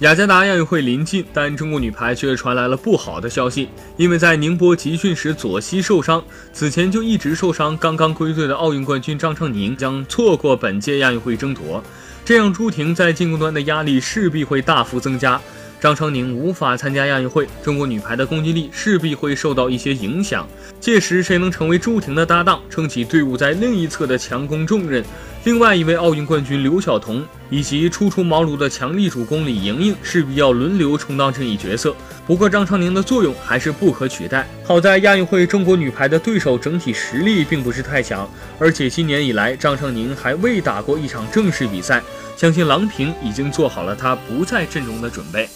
雅加达亚运会临近，但中国女排却传来了不好的消息，因为在宁波集训时左膝受伤，此前就一直受伤。刚刚归队的奥运冠军张常宁将错过本届亚运会争夺，这样朱婷在进攻端的压力势必会大幅增加。张常宁无法参加亚运会，中国女排的攻击力势必会受到一些影响。届时，谁能成为朱婷的搭档，撑起队伍在另一侧的强攻重任？另外一位奥运冠军刘晓彤以及初出茅庐的强力主攻李盈莹，势必要轮流充当这一角色。不过，张常宁的作用还是不可取代。好在亚运会中国女排的对手整体实力并不是太强，而且今年以来张常宁还未打过一场正式比赛，相信郎平已经做好了她不在阵容的准备。